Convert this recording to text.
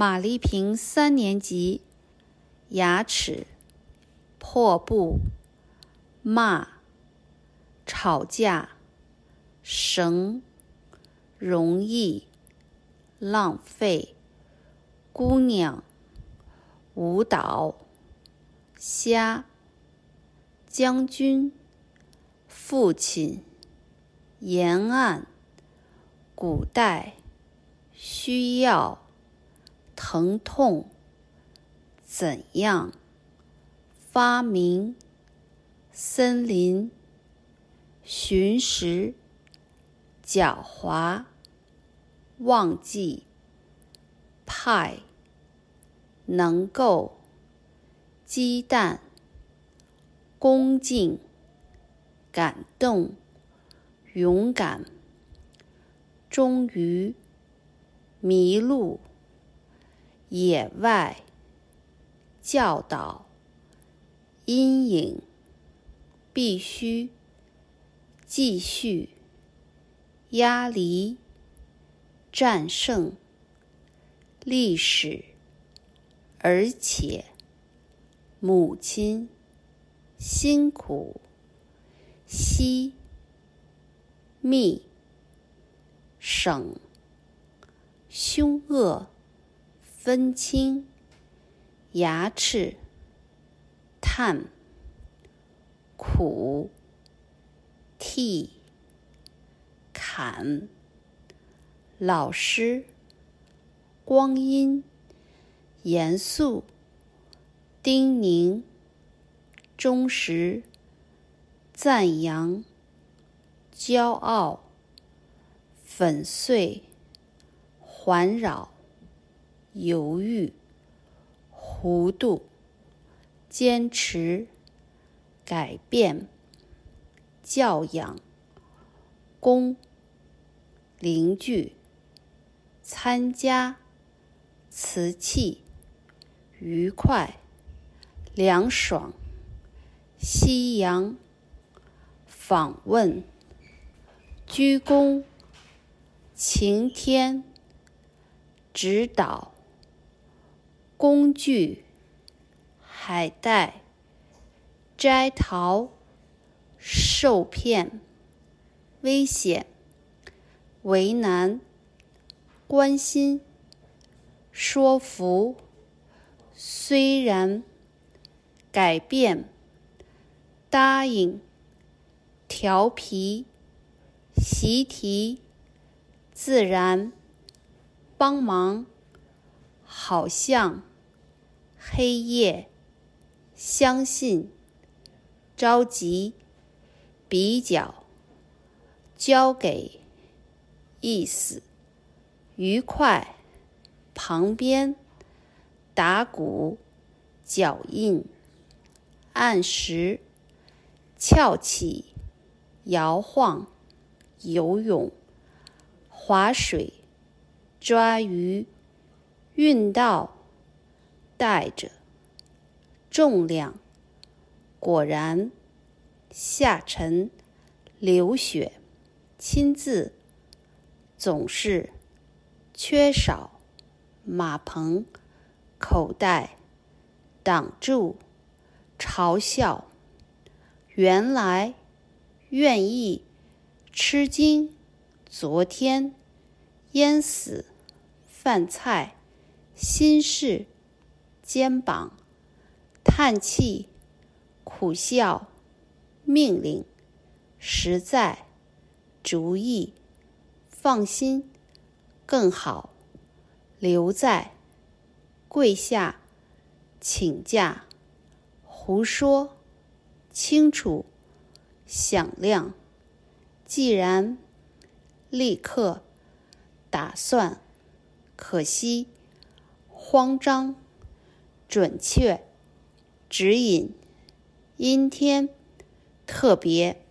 马丽萍三年级，牙齿破布骂吵架绳容易浪费姑娘舞蹈虾将军父亲沿岸古代需要。疼痛，怎样？发明，森林，寻食，狡猾，忘记，派，能够，鸡蛋，恭敬，感动，勇敢，终于，迷路。野外教导，阴影必须继续压力战胜历史，而且母亲辛苦吸密省凶恶。分清牙齿，探苦，剃砍，老师光阴严肃，叮咛忠实，赞扬骄傲，粉碎环绕。犹豫、糊涂、坚持、改变、教养、公、邻居、参加、瓷器、愉快、凉爽、夕阳、访问、鞠躬、晴天、指导。工具：海带、摘桃、受骗、危险、为难、关心、说服、虽然、改变、答应、调皮、习题、自然、帮忙、好像。黑夜，相信，着急，比较，交给，意思，愉快，旁边，打鼓，脚印，按时，翘起，摇晃，游泳，划水，抓鱼，运到。带着重量，果然下沉流血，亲自总是缺少马棚口袋挡住嘲笑，原来愿意吃惊，昨天淹死饭菜心事。肩膀，叹气，苦笑，命令，实在，主意，放心，更好，留在，跪下，请假，胡说，清楚，响亮，既然，立刻，打算，可惜，慌张。准确指引，阴天特别。